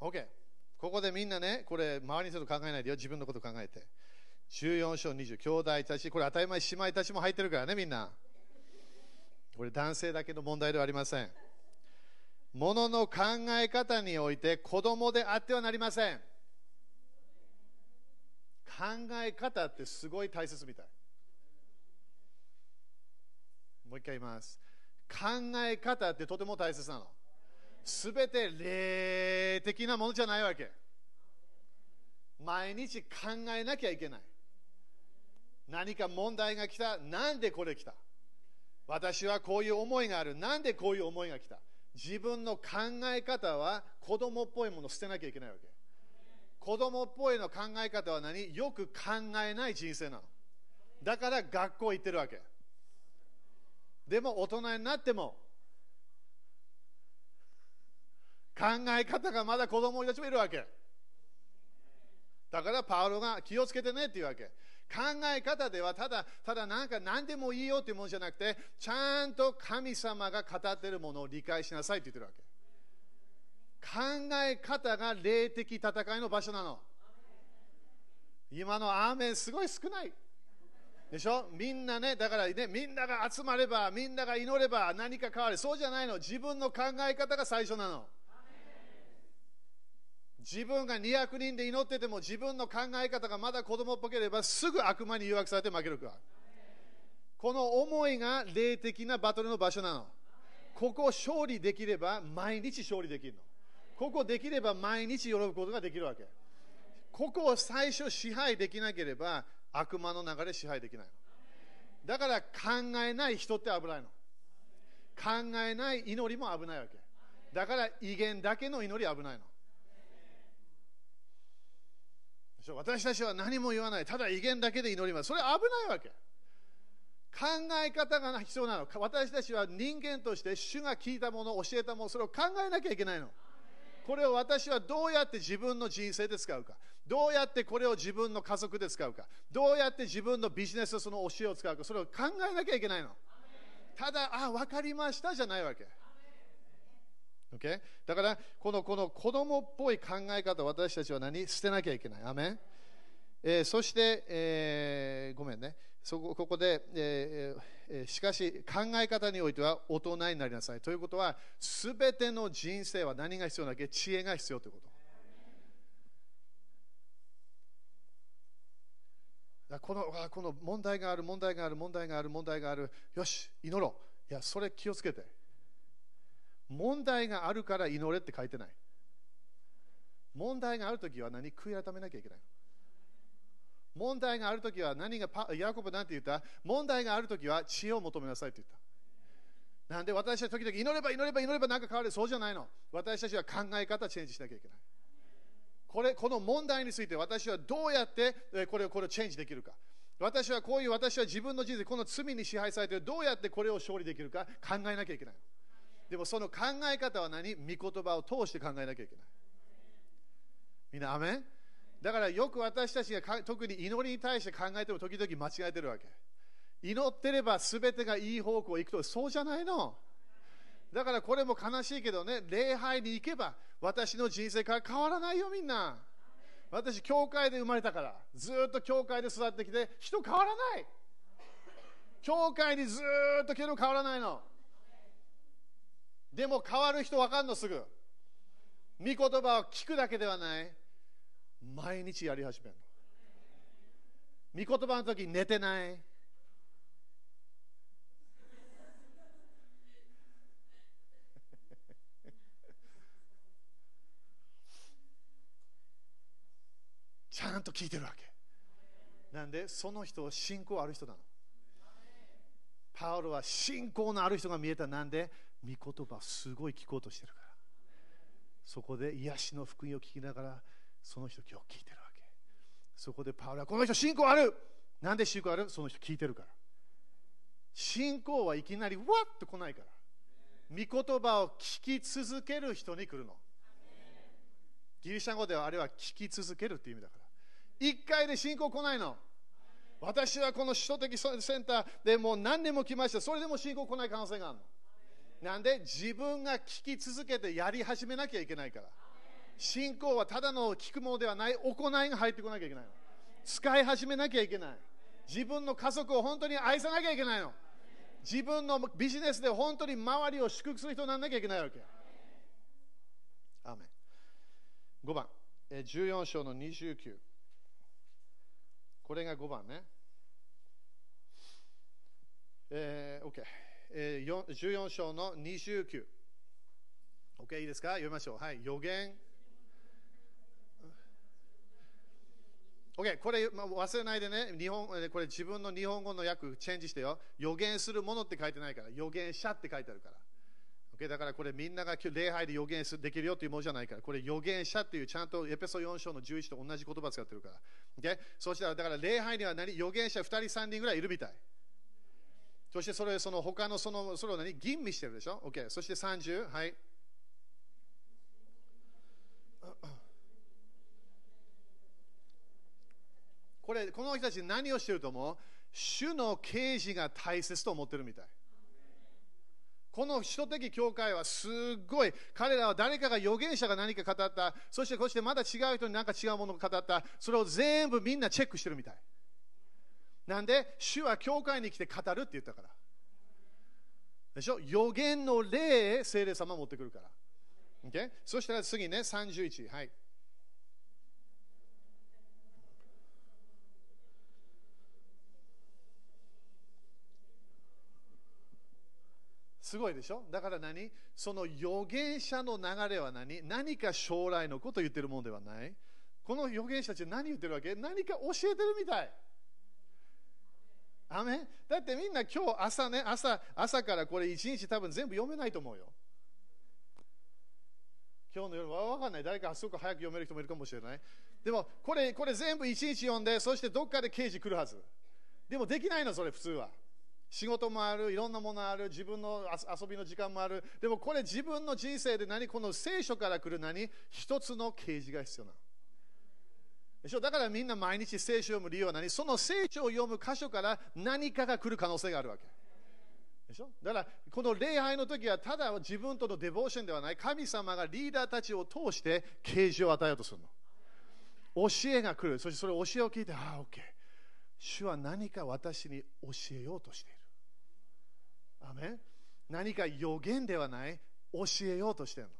OK。ここでみんなね、これ、周りのこと考えないでよ、自分のこと考えて。14章20、兄弟たち、これ当たり前、姉妹たちも入ってるからね、みんな。これ、男性だけの問題ではありません。ものの考え方において子供であってはなりません。考え方ってすごい大切みたい。もう一回言います。考え方ってとても大切なの。すべて霊的なものじゃないわけ。毎日考えなきゃいけない。何か問題が来た。なんでこれ来た私はこういう思いがある。なんでこういう思いが来た自分の考え方は子供っぽいものを捨てなきゃいけないわけ。子供っぽいの考え方は何？よく考えない人生なの。だから学校行ってるわけ。でも大人になっても考え方がまだ子供たちもいるわけ。だからパウロが気をつけてねっていうわけ。考え方ではただ、ただなんか何でもいいよっていうものじゃなくて、ちゃんと神様が語っているものを理解しなさいって言ってるわけ。考え方が霊的戦いの場所なの。今のアーメンすごい少ない。でしょ？みんなね、だからね、みんなが集まれば、みんなが祈れば何か変わる。そうじゃないの。自分の考え方が最初なの。自分が200人で祈ってても自分の考え方がまだ子供っぽければすぐ悪魔に誘惑されて負けるか。この思いが霊的なバトルの場所なの。ここを勝利できれば毎日勝利できるの。ここできれば毎日喜ぶことができるわけ。ここを最初支配できなければ悪魔の流れ支配できないの。だから考えない人って危ないの。考えない祈りも危ないわけ。だから威厳だけの祈り危ないの。私たちは何も言わない。ただ威厳だけで祈ります。それ危ないわけ。考え方が必要なの。私たちは人間として主が聞いたもの、教えたもの、それを考えなきゃいけないの。これを私はどうやって自分の人生で使うか。どうやってこれを自分の家族で使うか。どうやって自分のビジネスその教えを使うか。それを考えなきゃいけないの。ただ、あ、分かりましたじゃないわけ。Okay? だから、このこの子供っぽい考え方、私たちは何？捨てなきゃいけない。アメンえー、そして、えー、ごめんね、そこここで、えー、しかし考え方においては大人になりなさい。ということは、すべての人生は何が必要なだけ？知恵が必要ということ。このこの問題がある、問題がある、問題がある、問題がある、よし、祈ろう。いや、それ気をつけて。問題があるから祈れって書いてない。問題があるときは何悔い改めなきゃいけない。問題があるときは何がパ、ヤコブなんて言った？問題があるときは知恵を求めなさいって言った。なんで私たち時々祈れば祈れば祈れば何か変わる。そうじゃないの。私たちは考え方チェンジしなきゃいけない。これこの問題について私はどうやってこれをこれをチェンジできるか。私はこういう私は自分の人生、この罪に支配されてどうやってこれを勝利できるか考えなきゃいけない。でもその考え方は何？御言葉を通して考えなきゃいけない。みんな、アメン？だからよく私たちが特に祈りに対して考えても時々間違えてるわけ。祈ってれば全てがいい方向へ行くと、そうじゃないの。だからこれも悲しいけどね、礼拝に行けば私の人生から変わらないよ、みんな。私、教会で生まれたから、ずっと教会で育ってきて、人変わらない。教会にずっとけど変わらないの。でも変わる人分かんのすぐ。御言葉を聞くだけではない。毎日やり始めるの。御言葉の時寝てない。ちゃんと聞いてるわけ。なんで、その人は信仰ある人なの。パウロは信仰のある人が見えた。なんで、御言葉すごい聞こうとしてるから。そこで癒しの福音を聞きながら、その人今日聞いてるわけ。そこでパウロは、この人信仰あるなんで信仰ある？その人聞いてるから。信仰はいきなりわっと来ないから。御言葉を聞き続ける人に来るの。ギリシャ語ではあれは聞き続けるっていう意味だから。一回で信仰来ないの。私はこの首都的センターでもう何年も来ました。それでも信仰来ない可能性があるの。なんで自分が聞き続けてやり始めなきゃいけないから。信仰はただの聞くものではない行いが入ってこなきゃいけないの。使い始めなきゃいけない。自分の家族を本当に愛さなきゃいけないの。自分のビジネスで本当に周りを祝福する人にならなきゃいけないわけ。アーメン5番、14章の29。これが5番ね。えー、OK、えー、14章の29。OK、いいですか？読みましょう。はい、予言。OK、これ、まあ、忘れないでね、日本これ自分の日本語の訳チェンジしてよ。予言するものって書いてないから、予言者って書いてあるから。OK、だからこれみんなが礼拝で予言できるよというものじゃないから、これ予言者っていうちゃんとエペソ4章の11と同じ言葉使ってるから。OK そしたら、だから礼拝には何？預言者2人、3人ぐらいいるみたい。そしてそれ、その他のその、それを何？吟味してるでしょ ?OK。そして30、はい。これ、この人たち何をしてると思う？主の啓示が大切と思ってるみたい。この首都的教会はすごい、彼らは誰かが預言者が何か語った、そしてこしてまた違う人に何か違うものを語った、それを全部みんなチェックしてるみたい。なんで、主は教会に来て語るって言ったから。でしょ？予言の霊、聖霊様持ってくるから。Okay? そしたら次ね、31。はい。すごいでしょ？だから何？その預言者の流れは何？何か将来のことを言ってるものではないこの預言者たち何言ってるわけ？何か教えてるみたい。アメだってみんな今日朝ね、朝朝からこれ一日多分全部読めないと思うよ。今日の夜は分かんない。誰かすごく早く読める人もいるかもしれない。でもこれこれ全部一日読んで、そしてどっかで刑事来るはず。でもできないの、それ普通は。仕事もある、いろんなものある、自分の遊びの時間もある。でもこれ自分の人生で何この聖書から来る何？一つの啓示が必要なの。でしょ？だからみんな毎日聖書を読む理由は何？その聖書を読む箇所から何かが来る可能性があるわけ。でしょ？だからこの礼拝の時はただ自分とのデボーションではない神様がリーダーたちを通して啓示を与えようとするの。教えが来る。そしてそれを教えを聞いて、ああ、OK。主は何か私に教えようとしている。アメ何か予言ではない教えようとしているの。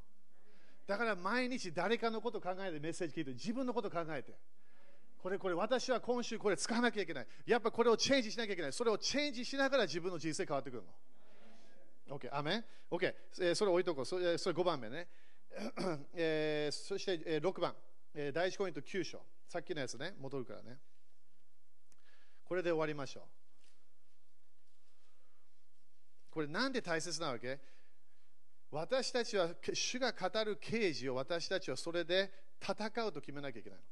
だから毎日誰かのこと考えてメッセージ聞いて自分のこと考えて。これこれ私は今週これ使わなきゃいけない。やっぱこれをチェンジしなきゃいけない。それをチェンジしながら自分の人生変わってくるの。OK、アメン ?OK、えー、それ置いとこう。それそれ5番目ね。えー、そして、えー、6番、えー、第1コイント9章。さっきのやつね、戻るからね。これで終わりましょう。これなんで大切なわけ？私たちは主が語る刑事を私たちはそれで戦うと決めなきゃいけないの。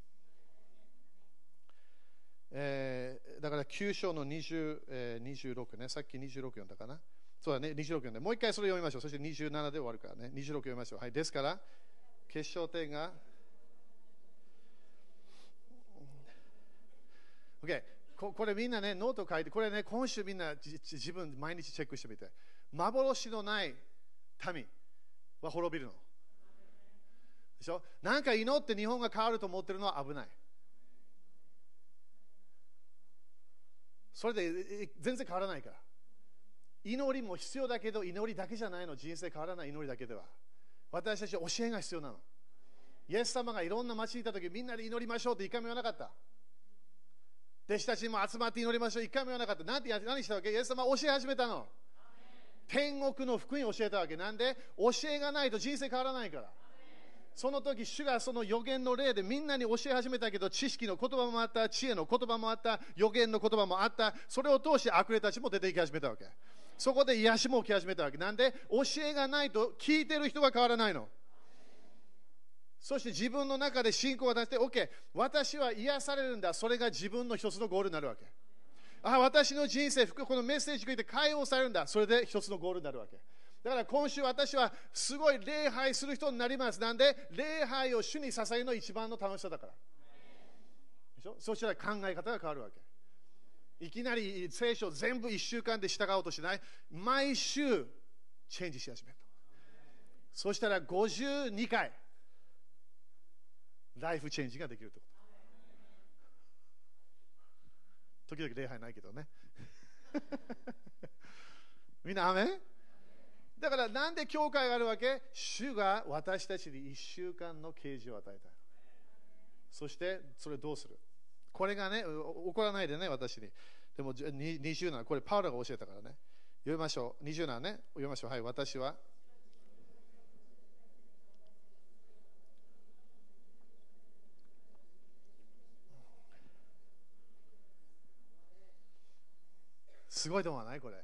えー、だから9章の20、えー、26ね、さっき26読んだかな。そうだね、26読んで、もう一回それ読みましょう。そして27で終わるからね、26読みましょう。はい、ですから、決勝点が、OK、ここれみんなね、ノート書いて、これね、今週みんな自分毎日チェックしてみて。幻のない民は滅びるの。でしょ？なんか祈って日本が変わると思ってるのは危ない。それで全然変わらないから。祈りも必要だけど、祈りだけじゃないの。人生変わらない祈りだけでは。私たち教えが必要なの。イエス様がいろんな町にいたとき、みんなで祈りましょうって一回も言わなかった。弟子たちも集まって祈りましょう。一回も言わなかった。なんて何したわけ？イエス様教え始めたの。天国の福音を教えたわけ。なんで？教えがないと人生変わらないから。その時、主がその予言の例でみんなに教え始めたけど、知識の言葉もあった、知恵の言葉もあった、予言の言葉もあった、それを通して悪霊たちも出ていき始めたわけ。そこで癒しも起き始めたわけ。なんで？教えがないと聞いてる人が変わらないの。そして自分の中で信仰を出して、OK、私は癒されるんだ。それが自分の一つのゴールになるわけ。あ、私の人生、このメッセージを聞いて解放されるんだ。それで一つのゴールになるわけ。だから今週私はすごい礼拝する人になります。なんで、礼拝を主に支えるの一番の楽しさだから。でしょ？そしたら考え方が変わるわけ。いきなり聖書全部1週間で従おうとしない。毎週チェンジし始める。そしたら52回。ライフチェンジができるということ。時々礼拝ないけどね。みんな、アメだからなんで教会があるわけ？主が私たちに1週間の啓示を与えた。そしてそれどうする？これがね、怒らないでね、私に。でも27、これパウロが教えたからね。読みましょう。27ね、読みましょう。はい、私はすごいと思わないこれ。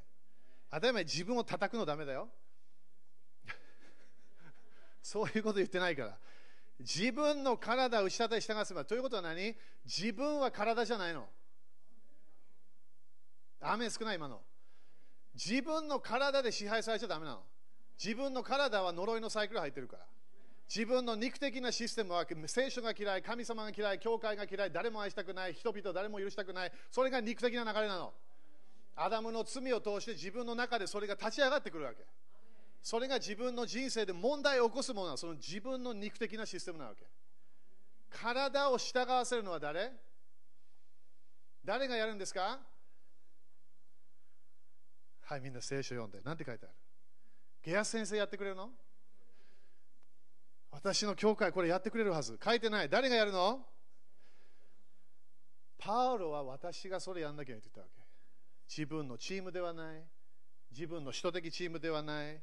当たり前自分を叩くのダメだよ。そういうこと言ってないから。自分の体を下手従わせば。ということは何？自分は体じゃないの。雨少ない今の。自分の体で支配されちゃダメなの。自分の体は呪いのサイクル入ってるから。自分の肉的なシステムは聖書が嫌い、神様が嫌い、教会が嫌い、誰も愛したくない、人々誰も許したくない。それが肉的な流れなの。アダムの罪を通して自分の中でそれが立ち上がってくるわけ。それが自分の人生で問題を起こすものはその自分の肉的なシステムなわけ。体を従わせるのは誰？誰がやるんですか？はい、みんな聖書読んで。なんて書いてある？ゲア先生やってくれるの？私の教会これやってくれるはず。書いてない。誰がやるの？パウロは私がそれやんなきゃいけないって言ったわけ。自分のチームではない。自分の首都的チームではない。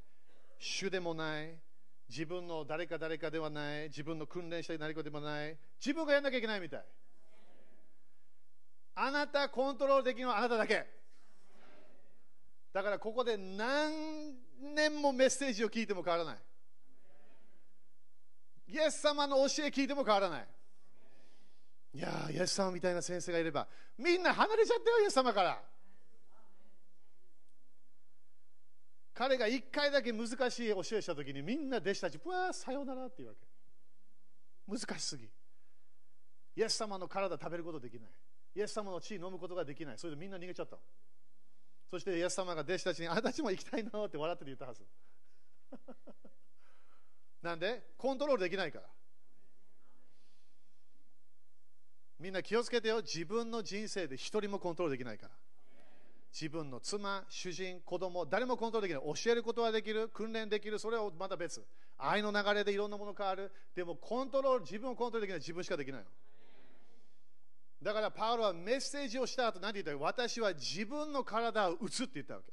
主でもない。自分の誰か誰かではない。自分の訓練した何かでもない。自分がやんなきゃいけないみたい。あなたコントロールできるのはあなただけ。だからここで何年もメッセージを聞いても変わらない。イエス様の教え聞いても変わらない。いや、イエス様みたいな先生がいれば、みんな離れちゃったよ、イエス様から。彼が一回だけ難しい教えしたときに、みんな弟子たち、うわー、さようならって言うわけ。難しすぎ。イエス様の体食べることできない。イエス様の血飲むことができない。それでみんな逃げちゃった。そしてイエス様が弟子たちに、あなたたちも行きたいのって笑って言ったはず。なんで？コントロールできないから。みんな気をつけてよ。自分の人生で一人もコントロールできないから。自分の妻、主人、子供、誰もコントロールできない。教えることはできる、訓練できる、それはまた別。愛の流れでいろんなもの変わる。でもコントロール、自分をコントロールできない、自分しかできない。だからパウロはメッセージをした後何て言った？か私は自分の体を打つって言ったわけ。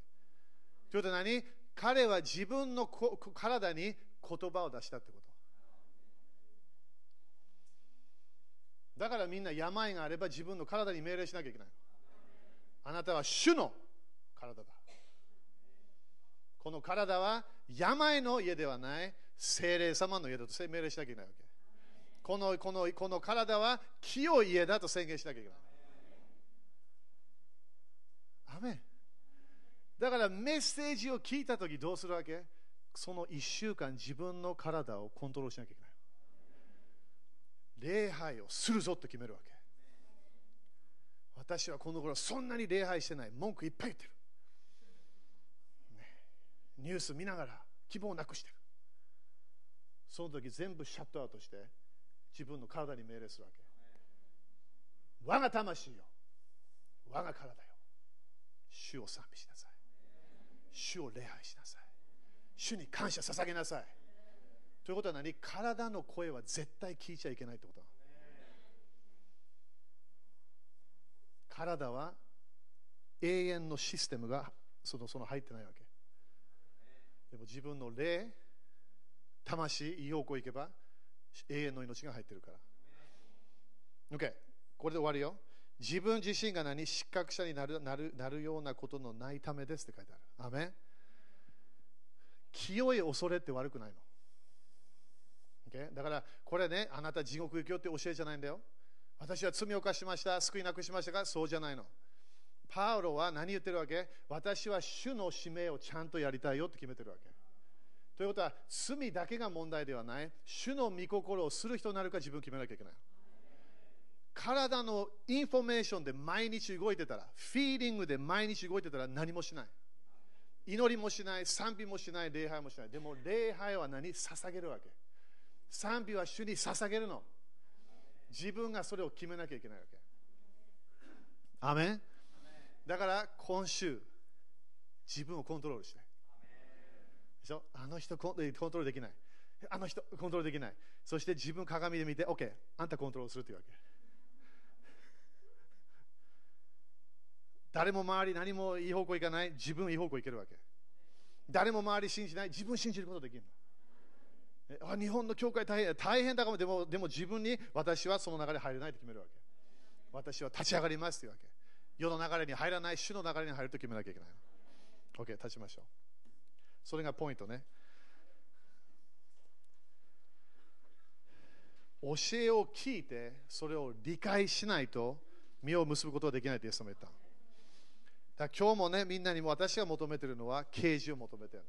ということは何？彼は自分の体に言葉を出したってこと。だからみんな病があれば自分の体に命令しなきゃいけない。あなたは主の体だ。この体は病の家ではない精霊様の家だと命令しなきゃいけないわけ。このこのこの体は清い家だと宣言しなきゃいけない。アメンだからメッセージを聞いたときどうするわけ？その1週間自分の体をコントロールしなきゃいけない。礼拝をするぞって決めるわけ。私はこの頃そんなに礼拝してない。文句いっぱい言ってる。ね、ニュース見ながら希望をなくしてる。その時全部シャットアウトして自分の体に命令するわけ。我が魂よ。我が体よ。主を賛美しなさい。主を礼拝しなさい。主に感謝捧げなさい。ということは何？体の声は絶対聞いちゃいけないってことなの体は永遠のシステムがそのその入ってないわけ。でも自分の霊、魂、いい方向行けば永遠の命が入ってるから。OK、これで終わるよ。自分自身が何失格者になるなるなるようなことのないためですって書いてある。アメ清い恐れって悪くないの。Okay? だからこれね、あなた地獄行くよって教えじゃないんだよ。私は罪を犯しました、救いなくしましたが、そうじゃないの。パウロは何言ってるわけ？私は主の使命をちゃんとやりたいよって決めてるわけ。ということは、罪だけが問題ではない、主の御心をする人になるか自分決めなきゃいけない。体のインフォメーションで毎日動いてたら、フィーリングで毎日動いてたら何もしない。祈りもしない、賛美もしない、礼拝もしない。でも礼拝は何？捧げるわけ。賛美は主に捧げるの。自分がそれを決めなきゃいけないわけ。アメンだから今週、自分をコントロールして。でしょ？あの人コントロールできない。あの人コントロールできない。そして自分鏡で見て、OK、あんたコントロールするというわけ。誰も周り何もいい方向行かない、自分いい方向行けるわけ。誰も周り信じない、自分信じることできるの。日本の教会大変大変だかもでもでも自分に私はその流れ入れないと決めるわけ。私は立ち上がりますというわけ。世の流れに入らない、主の流れに入ると決めなきゃいけない。OK、立ちましょう。それがポイントね。教えを聞いて、それを理解しないと、身を結ぶことができないとイエス様言った。だ今日もね、みんなにも私が求めているのは、啓示を求めている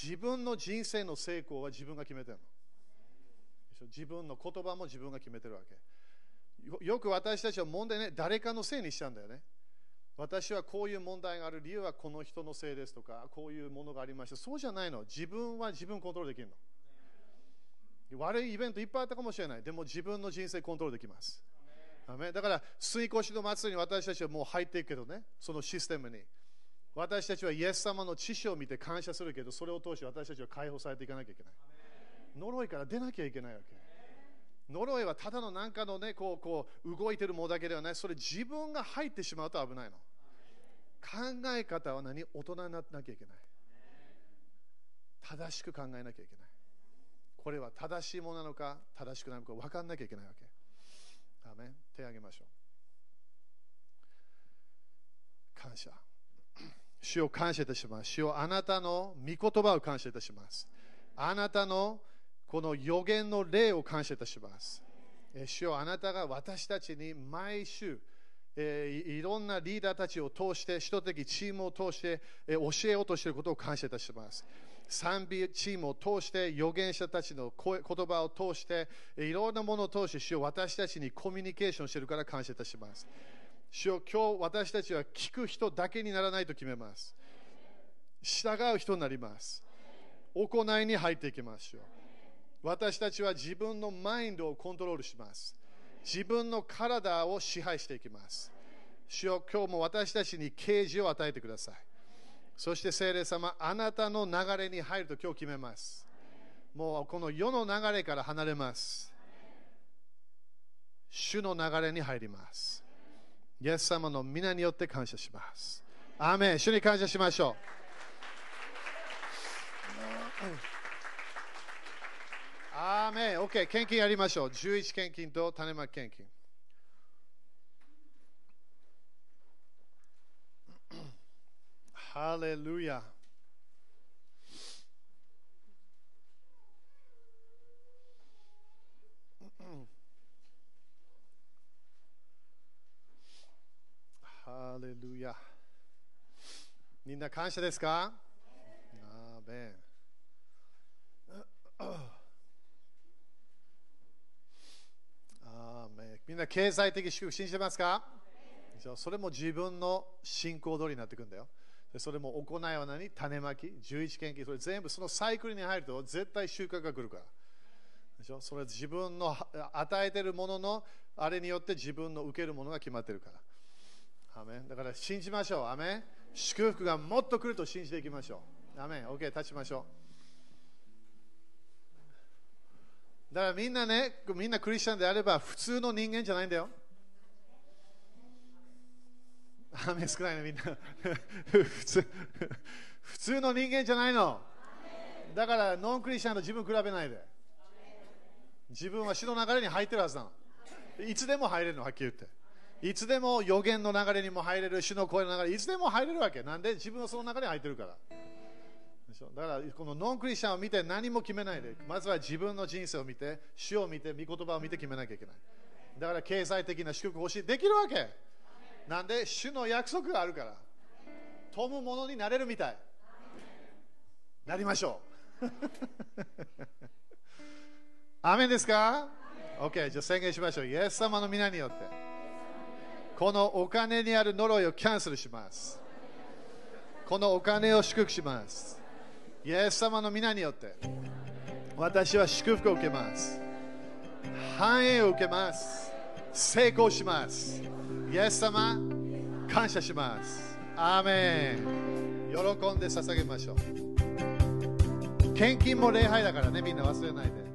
自分の人生の成功は自分が決めてるの。自分の言葉も自分が決めてるわけ。よく私たちは問題ね、誰かのせいにしちゃうんだよね。私はこういう問題がある理由はこの人のせいですとか、こういうものがありました。そうじゃないの。自分は自分コントロールできるの。悪いイベントいっぱいあったかもしれない。でも自分の人生コントロールできます。だから、水越しの祭りに私たちはもう入っていくけどね、そのシステムに。私たちはイエス様の知識を見て感謝するけど、それを通して私たちは解放されていかなきゃいけない。呪いから出なきゃいけないわけ。呪いはただの何かのね、こうこう動いてるものだけではない、それ自分が入ってしまうと危ないの。考え方は何？大人にならなきゃいけない。正しく考えなきゃいけない。これは正しいものなのか、正しくないのか分かんなきゃいけないわけ。アメン手を挙げましょう。感謝。主を感謝いたします。主をあなたの御言葉を感謝いたします。あなたのこの予言の霊を感謝いたします。主よあなたが私たちに毎週、えー、いろんなリーダーたちを通して、人的チームを通して、えー、教えようとしていることを感謝いたします。賛美チームを通して、預言者たちの言葉を通して、いろんなものを通して、主よ私たちにコミュニケーションしているから感謝いたします。主よ今日私たちは聞く人だけにならないと決めます。従う人になります。行いに入っていきましょう。私たちは自分のマインドをコントロールします。自分の体を支配していきます。主よ今日も私たちに啓示を与えてください。そして聖霊様、あなたの流れに入ると今日決めます。もうこの世の流れから離れます。主の流れに入ります。イエス様の皆によって感謝します。アーメン主に感謝しましょう。アーメン OK、献金やりましょう。11献金と種まき献金。ハレルヤ。レルヤ。みんな感謝ですか？アーメン。みんな経済的祝福信じてますか？それも自分の信仰通りになっていくんだよ。それも行いは何種まき、11献金、それ全部そのサイクルに入ると絶対収穫が来るから。でしょ？それ自分の与えてるもののあれによって自分の受けるものが決まってるから。アメだから信じましょう。アメ祝福がもっと来ると信じていきましょう。アメ OK、立ちましょう。だからみんなね、みんなクリスチャンであれば普通の人間じゃないんだよ。雨少ないね、みんな。普通普通の人間じゃないの。だからノンクリスチャンと自分比べないで。自分は死の流れに入ってるはずなの。いつでも入れるの、はっきり言って。いつでも予言の流れにも入れる、主の声の流れ、いつでも入れるわけ。なんで？自分はその流れに入ってるから。でしょ？だからこのノンクリスチャンを見て何も決めないで、まずは自分の人生を見て、主を見て、御言葉を見て決めなきゃいけない。だから経済的な祝福欲しい。できるわけ。なんで、主の約束があるから。富むものになれるみたい。なりましょう。アメンですか ?OK、じゃあ宣言しましょう。イエス様の皆によって。このお金にある呪いをキャンセルします。このお金を祝福します。イエス様の皆によって私は祝福を受けます。繁栄を受けます。成功します。イエス様感謝します。アーメン。喜んで捧げましょう。献金も礼拝だからねみんな忘れないで。